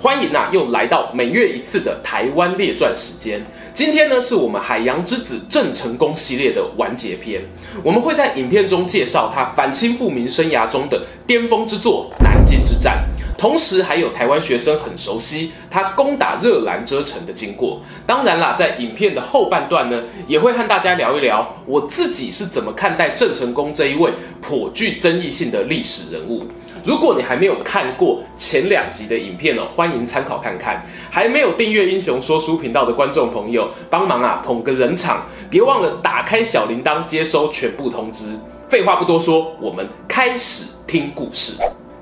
欢迎啊，又来到每月一次的台湾列传时间。今天呢，是我们海洋之子郑成功系列的完结篇。我们会在影片中介绍他反清复明生涯中的巅峰之作——南京战，同时还有台湾学生很熟悉他攻打热兰遮城的经过。当然啦，在影片的后半段呢，也会和大家聊一聊我自己是怎么看待郑成功这一位颇具争议性的历史人物。如果你还没有看过前两集的影片哦，欢迎参考看看。还没有订阅英雄说书频道的观众朋友，帮忙啊捧个人场，别忘了打开小铃铛，接收全部通知。废话不多说，我们开始听故事。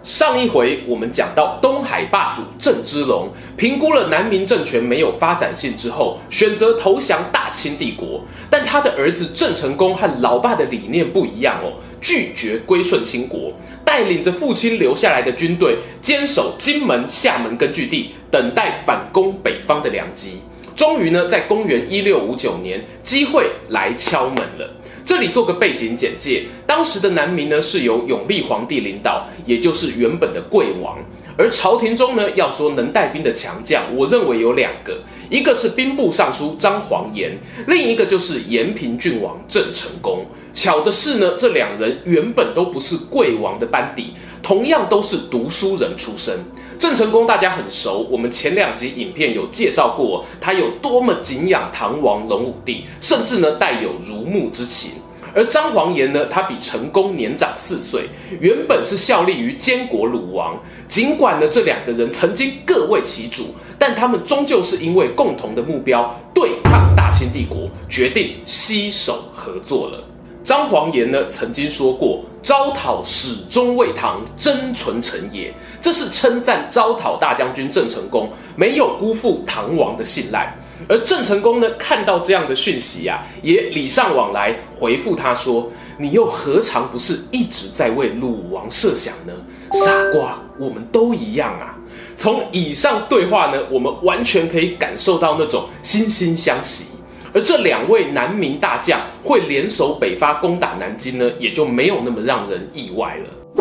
上一回我们讲到东海霸主郑芝龙评估了南明政权没有发展性之后，选择投降大清帝国。但他的儿子郑成功和老爸的理念不一样哦，拒绝归顺清国，带领着父亲留下来的军队，坚守金门、厦门根据地，等待反攻北方的良机。终于呢，在公元一六五九年，机会来敲门了。这里做个背景简介，当时的南明呢是由永历皇帝领导，也就是原本的贵王。而朝廷中呢，要说能带兵的强将，我认为有两个，一个是兵部尚书张煌言，另一个就是延平郡王郑成功。巧的是呢，这两人原本都不是贵王的班底，同样都是读书人出身。郑成功大家很熟，我们前两集影片有介绍过，他有多么敬仰唐王隆武帝，甚至呢带有如沐之情。而张煌言呢，他比成功年长四岁，原本是效力于监国鲁王。尽管呢这两个人曾经各为其主，但他们终究是因为共同的目标对抗大清帝国，决定携手合作了。张煌言呢曾经说过：“招讨始终为唐，真纯诚也。”这是称赞招讨大将军郑成功没有辜负唐王的信赖。而郑成功呢看到这样的讯息啊，也礼尚往来回复他说：“你又何尝不是一直在为鲁王设想呢？傻瓜，我们都一样啊。”从以上对话呢，我们完全可以感受到那种惺惺相惜。而这两位南明大将会联手北伐攻打南京呢，也就没有那么让人意外了。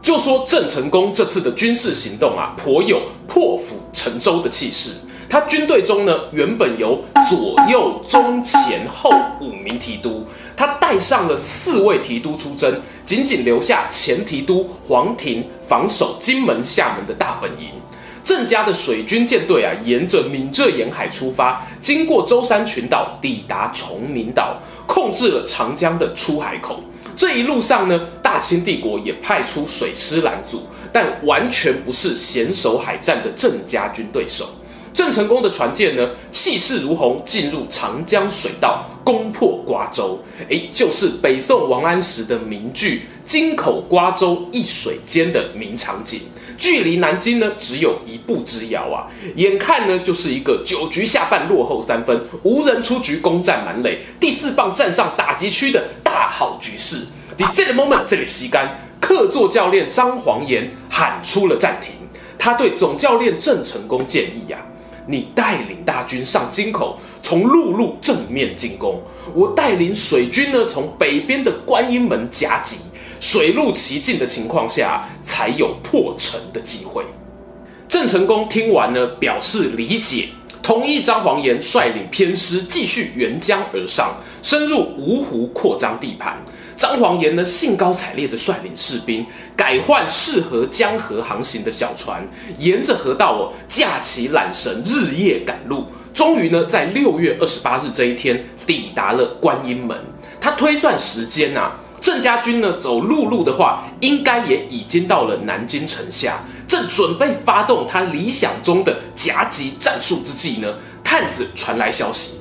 就说郑成功这次的军事行动啊，颇有破釜沉舟的气势。他军队中呢，原本有左右中前后五名提督，他带上了四位提督出征，仅仅留下前提督黄庭防守金门、厦门的大本营。郑家的水军舰队啊，沿着闽浙沿海出发，经过舟山群岛，抵达崇明岛，控制了长江的出海口。这一路上呢，大清帝国也派出水师拦阻，但完全不是险守海战的郑家军对手。郑成功的船舰呢，气势如虹，进入长江水道，攻破瓜州。诶，就是北宋王安石的名句“京口瓜州一水间”的名场景。距离南京呢，只有一步之遥啊！眼看呢，就是一个九局下半落后三分，无人出局，攻占满垒，第四棒站上打击区的大好局势。在这个 moment，这里吸干，客座教练张煌言喊出了暂停。他对总教练郑成功建议呀、啊：“你带领大军上京口，从陆路正面进攻；我带领水军呢，从北边的观音门夹击。”水陆齐进的情况下，才有破城的机会。郑成功听完呢，表示理解，同意张煌言率领偏师继续沿江而上，深入芜湖扩张地盘。张煌言呢，兴高采烈地率领士兵改换适合江河航行的小船，沿着河道哦，架起缆绳，日夜赶路。终于呢，在六月二十八日这一天，抵达了观音门。他推算时间啊。郑家军呢，走陆路的话，应该也已经到了南京城下，正准备发动他理想中的夹击战术之际呢，探子传来消息，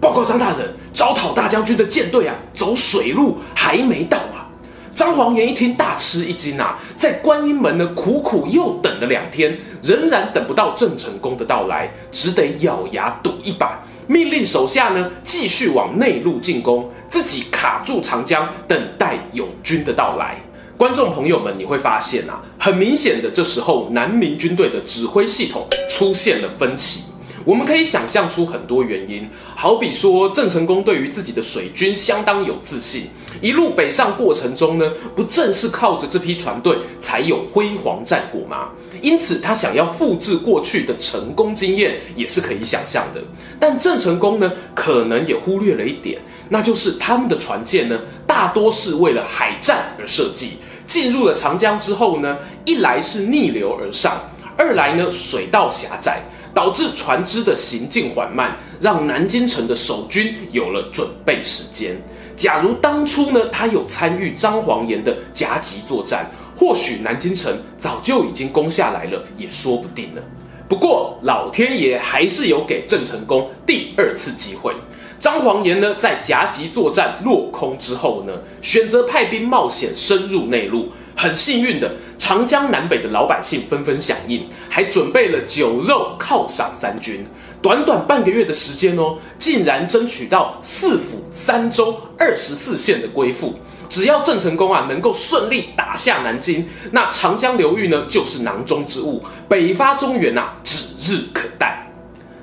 报告张大人，招讨大将军的舰队啊，走水路还没到啊。张煌颜一听，大吃一惊啊，在观音门呢苦苦又等了两天，仍然等不到郑成功的到来，只得咬牙赌一把，命令手下呢继续往内陆进攻，自己卡住长江，等待友军的到来。观众朋友们，你会发现啊，很明显的，这时候南明军队的指挥系统出现了分歧。我们可以想象出很多原因，好比说郑成功对于自己的水军相当有自信，一路北上过程中呢，不正是靠着这批船队才有辉煌战果吗？因此他想要复制过去的成功经验也是可以想象的。但郑成功呢，可能也忽略了一点，那就是他们的船舰呢，大多是为了海战而设计，进入了长江之后呢，一来是逆流而上，二来呢，水道狭窄。导致船只的行进缓慢，让南京城的守军有了准备时间。假如当初呢，他有参与张煌颜的夹击作战，或许南京城早就已经攻下来了，也说不定了。不过，老天爷还是有给郑成功第二次机会。张煌颜呢，在夹击作战落空之后呢，选择派兵冒险深入内陆。很幸运的，长江南北的老百姓纷纷响应，还准备了酒肉犒赏三军。短短半个月的时间哦，竟然争取到四府三州二十四县的归附。只要郑成功啊能够顺利打下南京，那长江流域呢就是囊中之物，北伐中原啊指日可待。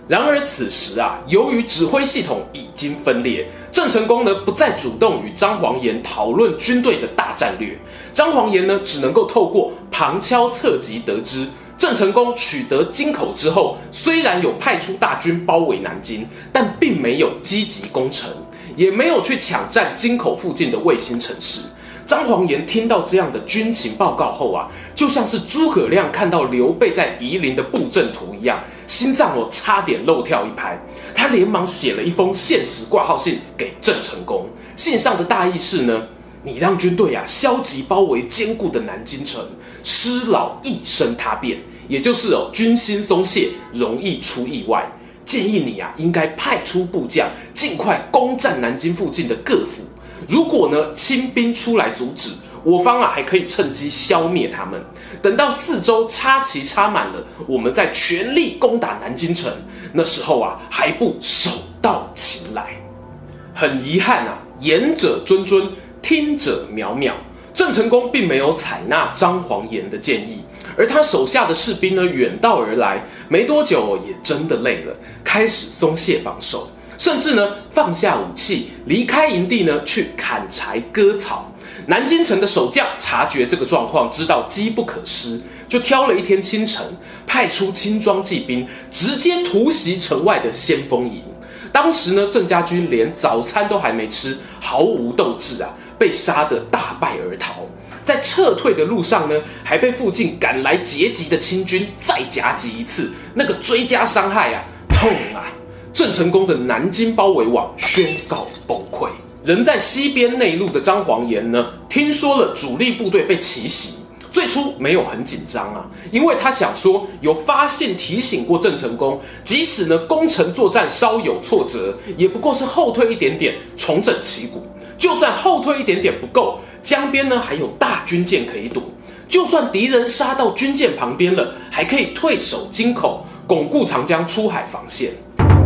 然而此时啊，由于指挥系统已经分裂，郑成功呢不再主动与张煌颜讨论军队的大战略。张煌颜呢只能够透过旁敲侧击得知，郑成功取得京口之后，虽然有派出大军包围南京，但并没有积极攻城，也没有去抢占京口附近的卫星城市。张煌颜听到这样的军情报告后啊，就像是诸葛亮看到刘备在夷陵的布阵图一样。心脏哦，差点漏跳一拍。他连忙写了一封限时挂号信给郑成功。信上的大意是呢，你让军队啊消极包围坚固的南京城，失老易生他变，也就是哦军心松懈，容易出意外。建议你啊应该派出部将，尽快攻占南京附近的各府。如果呢清兵出来阻止。我方啊，还可以趁机消灭他们。等到四周插旗插满了，我们再全力攻打南京城。那时候啊，还不手到擒来？很遗憾啊，言者谆谆，听者渺渺。郑成功并没有采纳张煌言的建议，而他手下的士兵呢，远道而来，没多久也真的累了，开始松懈防守，甚至呢放下武器，离开营地呢去砍柴割草。南京城的守将察觉这个状况，知道机不可失，就挑了一天清晨，派出轻装骑兵，直接突袭城外的先锋营。当时呢，郑家军连早餐都还没吃，毫无斗志啊，被杀得大败而逃。在撤退的路上呢，还被附近赶来截击的清军再夹击一次，那个追加伤害啊，痛啊！郑成功的南京包围网宣告崩溃。人在西边内陆的张煌言呢，听说了主力部队被奇袭，最初没有很紧张啊，因为他想说有发现提醒过郑成功，即使呢攻城作战稍有挫折，也不过是后退一点点，重整旗鼓。就算后退一点点不够，江边呢还有大军舰可以躲，就算敌人杀到军舰旁边了，还可以退守京口，巩固长江出海防线。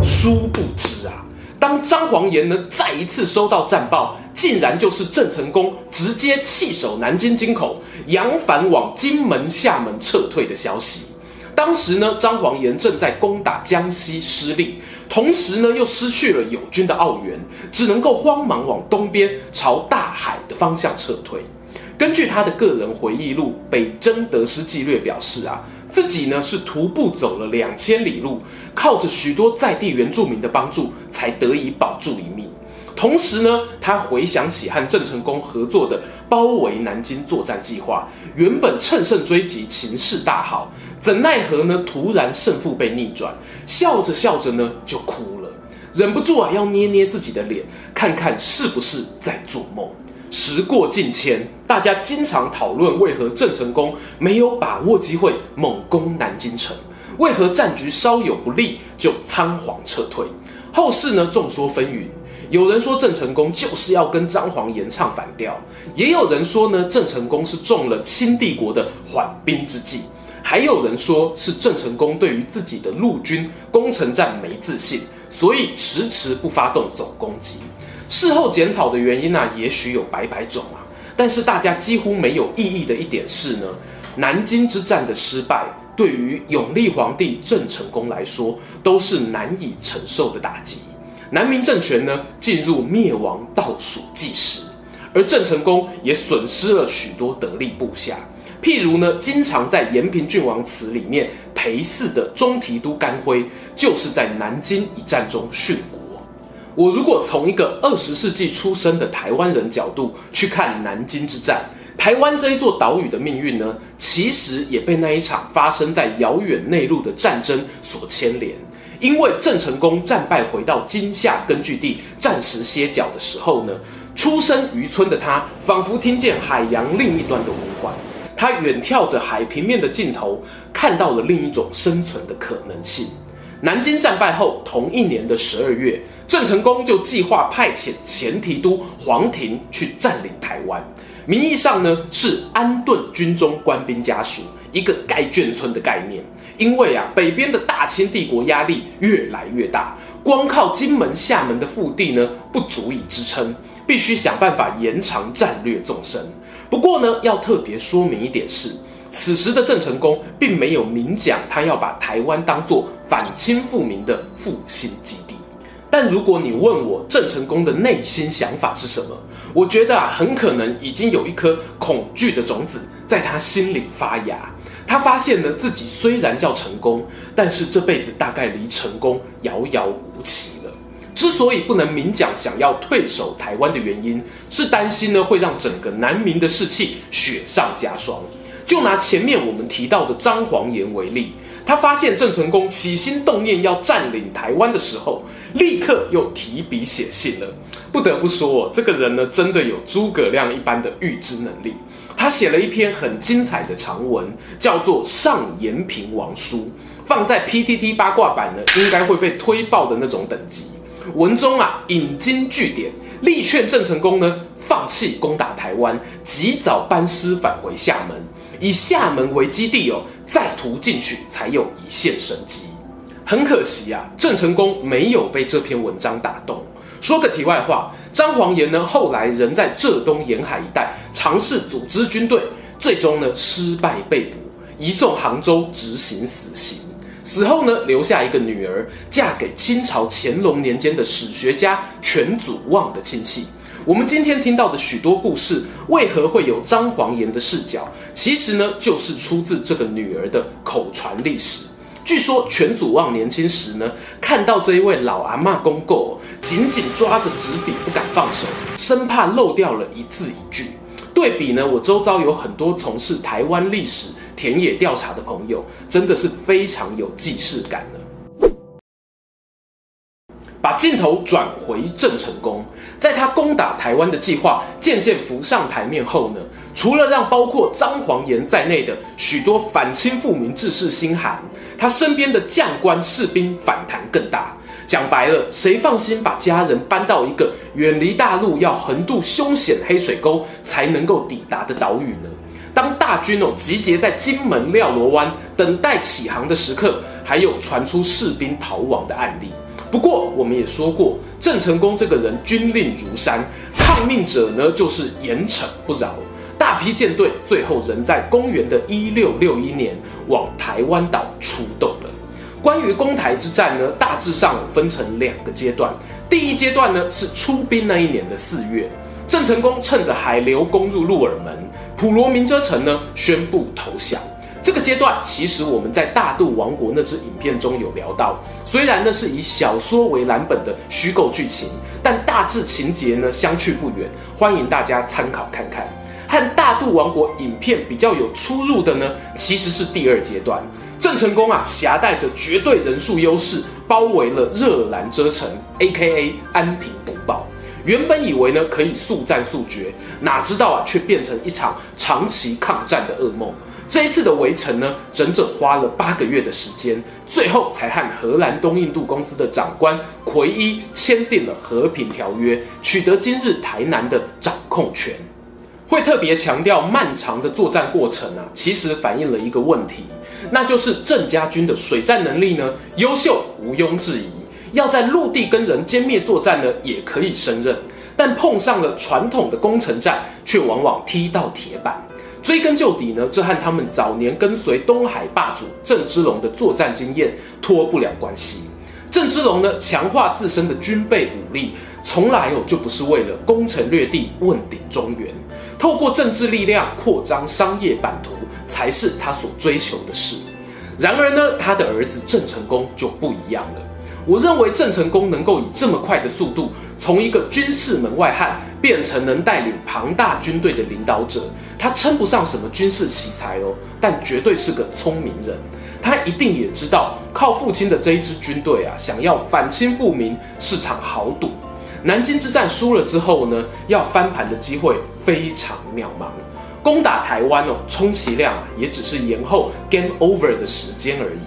殊不知啊。当张煌言呢再一次收到战报，竟然就是郑成功直接弃守南京京口，扬帆往金门、厦门撤退的消息。当时呢，张煌言正在攻打江西失利，同时呢又失去了友军的澳援，只能够慌忙往东边朝大海的方向撤退。根据他的个人回忆录《北征得失纪略》表示啊。自己呢是徒步走了两千里路，靠着许多在地原住民的帮助，才得以保住一命。同时呢，他回想起和郑成功合作的包围南京作战计划，原本乘胜追击，情势大好，怎奈何呢？突然胜负被逆转，笑着笑着呢就哭了，忍不住啊要捏捏自己的脸，看看是不是在做梦。时过境迁，大家经常讨论为何郑成功没有把握机会猛攻南京城，为何战局稍有不利就仓皇撤退。后世呢众说纷纭，有人说郑成功就是要跟张煌言唱反调，也有人说呢，郑成功是中了清帝国的缓兵之计，还有人说是郑成功对于自己的陆军攻城战没自信，所以迟迟不发动总攻击。事后检讨的原因呢、啊，也许有百百种啊，但是大家几乎没有异议的一点是呢，南京之战的失败，对于永历皇帝郑成功来说，都是难以承受的打击。南明政权呢，进入灭亡倒数计时，而郑成功也损失了许多得力部下，譬如呢，经常在《延平郡王祠》里面陪祀的中提督甘辉，就是在南京一战中殉国。我如果从一个二十世纪出生的台湾人角度去看南京之战，台湾这一座岛屿的命运呢，其实也被那一场发生在遥远内陆的战争所牵连。因为郑成功战败回到金厦根据地暂时歇脚的时候呢，出身渔村的他，仿佛听见海洋另一端的呼唤，他远眺着海平面的尽头，看到了另一种生存的可能性。南京战败后，同一年的十二月，郑成功就计划派遣前提督黄庭去占领台湾。名义上呢是安顿军中官兵家属，一个盖眷村的概念。因为啊，北边的大清帝国压力越来越大，光靠金门、厦门的腹地呢不足以支撑，必须想办法延长战略纵深。不过呢，要特别说明一点是。此时的郑成功并没有明讲，他要把台湾当作反清复明的复兴基地。但如果你问我郑成功的内心想法是什么，我觉得啊，很可能已经有一颗恐惧的种子在他心里发芽。他发现呢，自己虽然叫成功，但是这辈子大概离成功遥遥无期了。之所以不能明讲想要退守台湾的原因，是担心呢会让整个南明的士气雪上加霜。就拿前面我们提到的张煌言为例，他发现郑成功起心动念要占领台湾的时候，立刻又提笔写信了。不得不说，这个人呢，真的有诸葛亮一般的预知能力。他写了一篇很精彩的长文，叫做《上延平王书》，放在 PTT 八卦版呢，应该会被推爆的那种等级。文中啊，引经据典，力劝郑成功呢，放弃攻打台湾，及早班师返回厦门。以厦门为基地哦，再图进取才有一线生机。很可惜啊，郑成功没有被这篇文章打动。说个题外话，张煌言呢，后来仍在浙东沿海一带尝试组织军队，最终呢失败被捕，移送杭州执行死刑。死后呢，留下一个女儿，嫁给清朝乾隆年间的史学家全祖望的亲戚。我们今天听到的许多故事，为何会有张煌言的视角？其实呢，就是出自这个女儿的口传历史。据说全祖望年轻时呢，看到这一位老阿嬷公公，紧紧抓着纸笔不敢放手，生怕漏掉了一字一句。对比呢，我周遭有很多从事台湾历史田野调查的朋友，真的是非常有既视感的。把镜头转回郑成功，在他攻打台湾的计划渐渐浮上台面后呢，除了让包括张煌言在内的许多反清复明志士心寒，他身边的将官士兵反弹更大。讲白了，谁放心把家人搬到一个远离大陆、要横渡凶险黑水沟才能够抵达的岛屿呢？当大军哦集结在金门廖罗湾等待起航的时刻，还有传出士兵逃亡的案例。不过，我们也说过，郑成功这个人军令如山，抗命者呢就是严惩不饶。大批舰队最后仍在公元的一六六一年往台湾岛出动了。关于攻台之战呢，大致上分成两个阶段。第一阶段呢是出兵那一年的四月，郑成功趁着海流攻入鹿耳门，普罗民遮城呢宣布投降。这个阶段，其实我们在《大肚王国》那支影片中有聊到。虽然呢是以小说为蓝本的虚构剧情，但大致情节呢相去不远，欢迎大家参考看看。和《大肚王国》影片比较有出入的呢，其实是第二阶段。郑成功啊，携带着绝对人数优势，包围了热兰遮城 （A.K.A. 安平古堡）。原本以为呢可以速战速决，哪知道啊，却变成一场长期抗战的噩梦。这一次的围城呢，整整花了八个月的时间，最后才和荷兰东印度公司的长官奎伊签订了和平条约，取得今日台南的掌控权。会特别强调漫长的作战过程啊，其实反映了一个问题，那就是郑家军的水战能力呢，优秀毋庸置疑，要在陆地跟人歼灭作战呢，也可以胜任，但碰上了传统的攻城战，却往往踢到铁板。追根究底呢，这和他们早年跟随东海霸主郑芝龙的作战经验脱不了关系。郑芝龙呢，强化自身的军备武力，从来哦就不是为了攻城略地、问鼎中原。透过政治力量扩张商业版图，才是他所追求的事。然而呢，他的儿子郑成功就不一样了。我认为郑成功能够以这么快的速度，从一个军事门外汉变成能带领庞大军队的领导者，他称不上什么军事奇才哦，但绝对是个聪明人。他一定也知道，靠父亲的这一支军队啊，想要反清复明是场豪赌。南京之战输了之后呢，要翻盘的机会非常渺茫。攻打台湾哦，充其量啊，也只是延后 game over 的时间而已。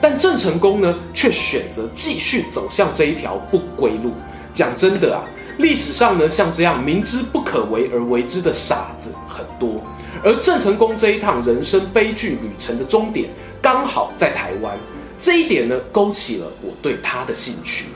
但郑成功呢，却选择继续走向这一条不归路。讲真的啊，历史上呢，像这样明知不可为而为之的傻子很多。而郑成功这一趟人生悲剧旅程的终点，刚好在台湾。这一点呢，勾起了我对他的兴趣。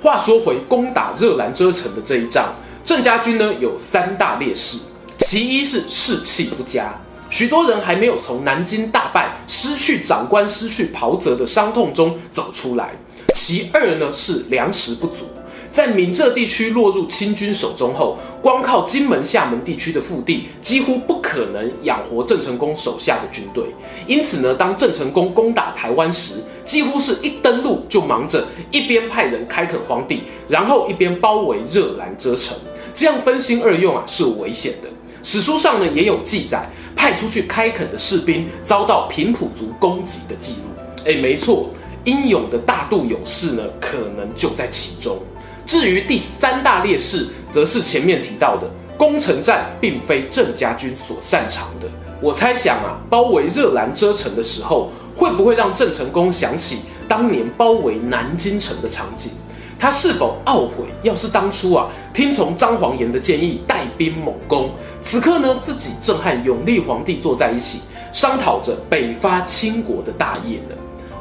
话说回攻打热兰遮城的这一仗，郑家军呢有三大劣势，其一是士气不佳，许多人还没有从南京大败、失去长官、失去袍泽的伤痛中走出来；其二呢是粮食不足。在闽浙地区落入清军手中后，光靠金门、厦门地区的腹地，几乎不可能养活郑成功手下的军队。因此呢，当郑成功攻打台湾时，几乎是一登陆就忙着一边派人开垦荒地，然后一边包围热兰遮城。这样分心二用啊，是危险的。史书上呢也有记载，派出去开垦的士兵遭到平埔族攻击的记录。诶，没错，英勇的大渡勇士呢，可能就在其中。至于第三大劣势，则是前面提到的攻城战，并非郑家军所擅长的。我猜想啊，包围热兰遮城的时候，会不会让郑成功想起当年包围南京城的场景？他是否懊悔，要是当初啊，听从张煌言的建议，带兵猛攻，此刻呢，自己正和永历皇帝坐在一起，商讨着北伐清国的大业呢？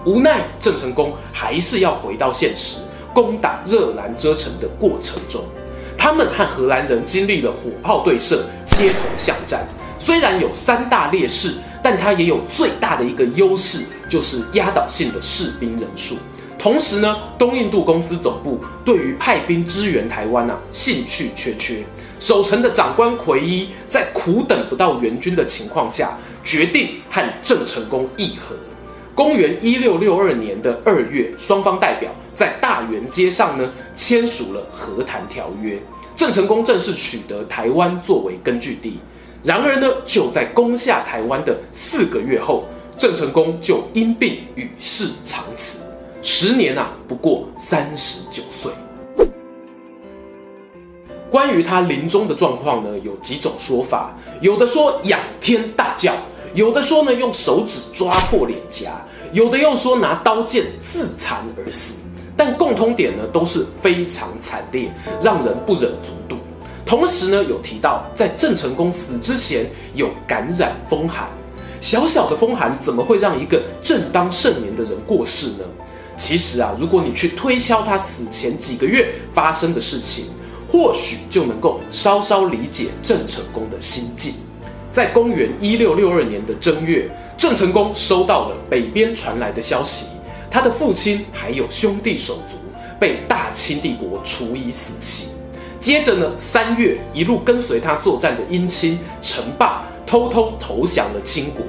无奈郑成功还是要回到现实。攻打热兰遮城的过程中，他们和荷兰人经历了火炮对射、街头巷战。虽然有三大劣势，但他也有最大的一个优势，就是压倒性的士兵人数。同时呢，东印度公司总部对于派兵支援台湾啊，兴趣缺缺。守城的长官奎伊在苦等不到援军的情况下，决定和郑成功议和。公元一六六二年的二月，双方代表在大员街上呢签署了和谈条约，郑成功正式取得台湾作为根据地。然而呢，就在攻下台湾的四个月后，郑成功就因病与世长辞，时年啊不过三十九岁。关于他临终的状况呢，有几种说法，有的说仰天大叫。有的说呢，用手指抓破脸颊；有的又说拿刀剑自残而死。但共通点呢，都是非常惨烈，让人不忍卒睹。同时呢，有提到在郑成功死之前有感染风寒。小小的风寒怎么会让一个正当盛年的人过世呢？其实啊，如果你去推敲他死前几个月发生的事情，或许就能够稍稍理解郑成功的心境。在公元一六六二年的正月，郑成功收到了北边传来的消息，他的父亲还有兄弟手足被大清帝国处以死刑。接着呢，三月一路跟随他作战的姻亲陈霸偷偷投降了清国。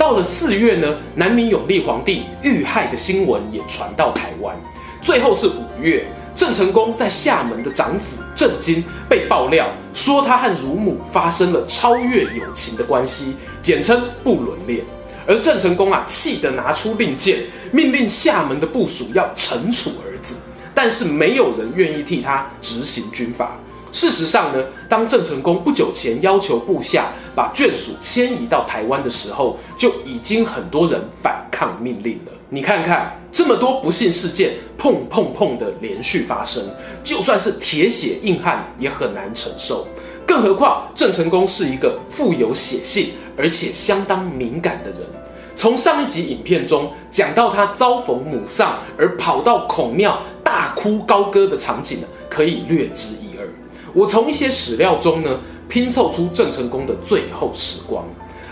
到了四月呢，南明永历皇帝遇害的新闻也传到台湾。最后是五月。郑成功在厦门的长子郑经被爆料说，他和乳母发生了超越友情的关系，简称不伦恋。而郑成功啊，气得拿出令箭，命令厦门的部署要惩处儿子，但是没有人愿意替他执行军法。事实上呢，当郑成功不久前要求部下把眷属迁移到台湾的时候，就已经很多人反抗命令了。你看看这么多不幸事件，砰砰砰的连续发生，就算是铁血硬汉也很难承受。更何况郑成功是一个富有血性而且相当敏感的人。从上一集影片中讲到他遭逢母丧而跑到孔庙大哭高歌的场景呢，可以略知一。我从一些史料中呢拼凑出郑成功的最后时光。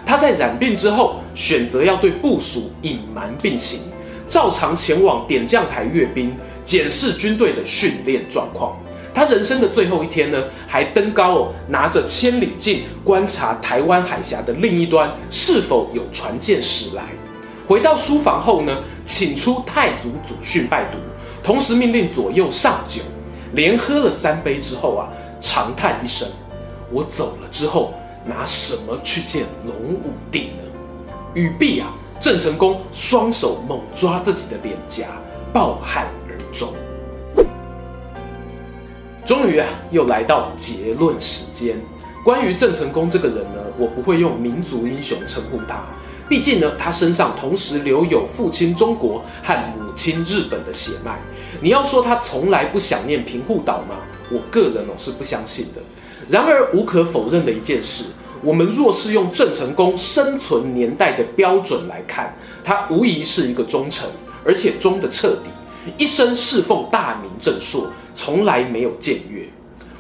他在染病之后，选择要对部属隐瞒病情，照常前往点将台阅兵，检视军队的训练状况。他人生的最后一天呢，还登高哦，拿着千里镜观察台湾海峡的另一端是否有船舰驶来。回到书房后呢，请出太祖祖训拜读，同时命令左右上酒，连喝了三杯之后啊，长叹一声：“我走了之后，拿什么去见隆武帝呢？”语毕啊，郑成功双手猛抓自己的脸颊，抱憾而终。终于啊，又来到结论时间。关于郑成功这个人呢，我不会用民族英雄称呼他，毕竟呢，他身上同时留有父亲中国和母亲日本的血脉。你要说他从来不想念平户岛吗？我个人哦是不相信的。然而无可否认的一件事，我们若是用郑成功生存年代的标准来看，他无疑是一个忠臣，而且忠的彻底。一生侍奉大明正朔，从来没有僭越。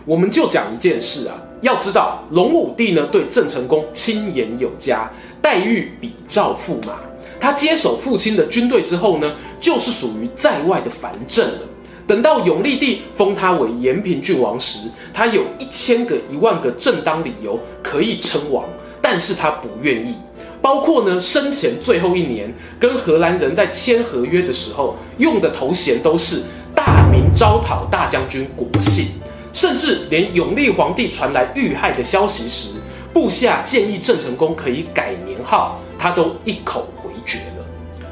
我们就讲一件事啊，要知道隆武帝呢对郑成功亲言有加，待遇比照驸马。他接手父亲的军队之后呢，就是属于在外的藩镇了。等到永历帝封他为延平郡王时，他有一千个一万个正当理由可以称王，但是他不愿意。包括呢，生前最后一年跟荷兰人在签合约的时候用的头衔都是大明招讨大将军国姓，甚至连永历皇帝传来遇害的消息时，部下建议郑成功可以改年号，他都一口回绝。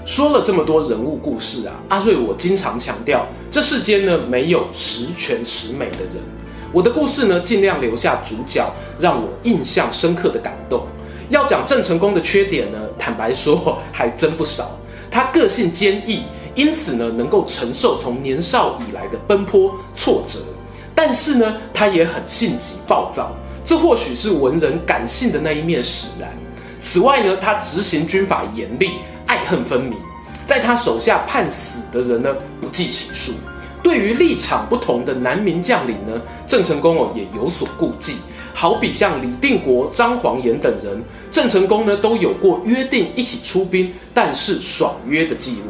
说了这么多人物故事啊，阿瑞我经常强调，这世间呢没有十全十美的人，我的故事呢尽量留下主角让我印象深刻的感动。要讲郑成功的缺点呢，坦白说还真不少。他个性坚毅，因此呢能够承受从年少以来的奔波挫折。但是呢，他也很性急暴躁，这或许是文人感性的那一面使然。此外呢，他执行军法严厉，恨分明，在他手下判死的人呢不计其数。对于立场不同的南明将领呢，郑成功哦也有所顾忌。好比像李定国、张煌言等人，郑成功呢都有过约定一起出兵，但是爽约的记录。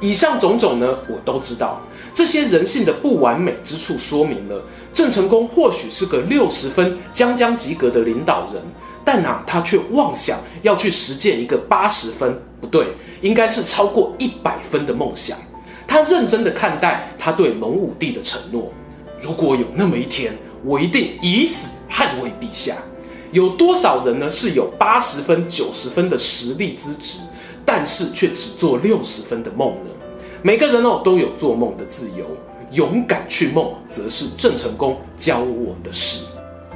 以上种种呢，我都知道。这些人性的不完美之处，说明了郑成功或许是个六十分将将及格的领导人，但啊，他却妄想要去实践一个八十分，不对，应该是超过一百分的梦想。他认真的看待他对隆武帝的承诺，如果有那么一天，我一定以死。捍卫陛下，有多少人呢？是有八十分、九十分的实力资质，但是却只做六十分的梦呢？每个人哦都有做梦的自由，勇敢去梦，则是郑成功教我的事。